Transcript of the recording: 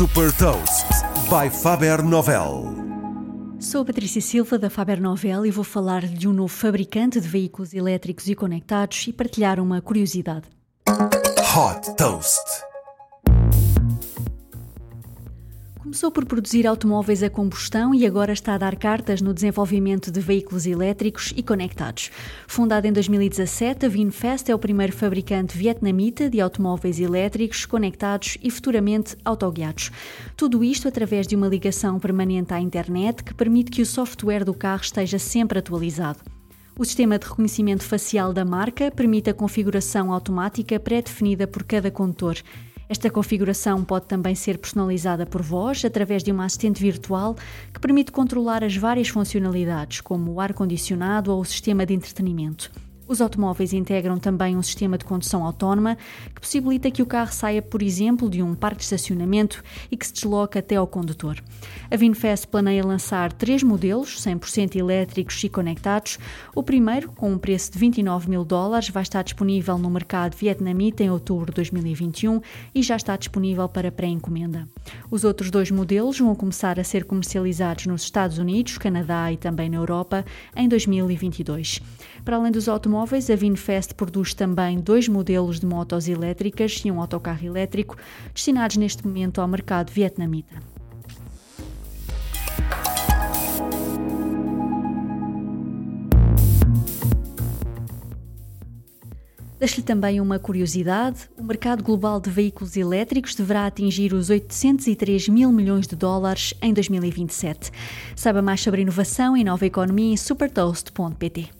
Super Toast by Faber Novel. Sou a Patrícia Silva da Faber Novel e vou falar de um novo fabricante de veículos elétricos e conectados e partilhar uma curiosidade. Hot Toast. Começou por produzir automóveis a combustão e agora está a dar cartas no desenvolvimento de veículos elétricos e conectados. Fundada em 2017, a Vinfast é o primeiro fabricante vietnamita de automóveis elétricos, conectados e futuramente autoguiados. Tudo isto através de uma ligação permanente à internet que permite que o software do carro esteja sempre atualizado. O sistema de reconhecimento facial da marca permite a configuração automática pré-definida por cada condutor. Esta configuração pode também ser personalizada por voz através de uma assistente virtual que permite controlar as várias funcionalidades, como o ar-condicionado ou o sistema de entretenimento. Os automóveis integram também um sistema de condução autónoma que possibilita que o carro saia, por exemplo, de um parque de estacionamento e que se desloque até ao condutor. A Vinfast planeia lançar três modelos 100% elétricos e conectados. O primeiro, com um preço de 29 mil dólares, vai estar disponível no mercado vietnamita em outubro de 2021 e já está disponível para pré-encomenda. Os outros dois modelos vão começar a ser comercializados nos Estados Unidos, Canadá e também na Europa em 2022. Para além dos automóveis, a Vinfast produz também dois modelos de motos elétricas e um autocarro elétrico, destinados neste momento ao mercado vietnamita. Deixo-lhe também uma curiosidade: o mercado global de veículos elétricos deverá atingir os 803 mil milhões de dólares em 2027. Saiba mais sobre inovação e nova economia em supertoast.pt.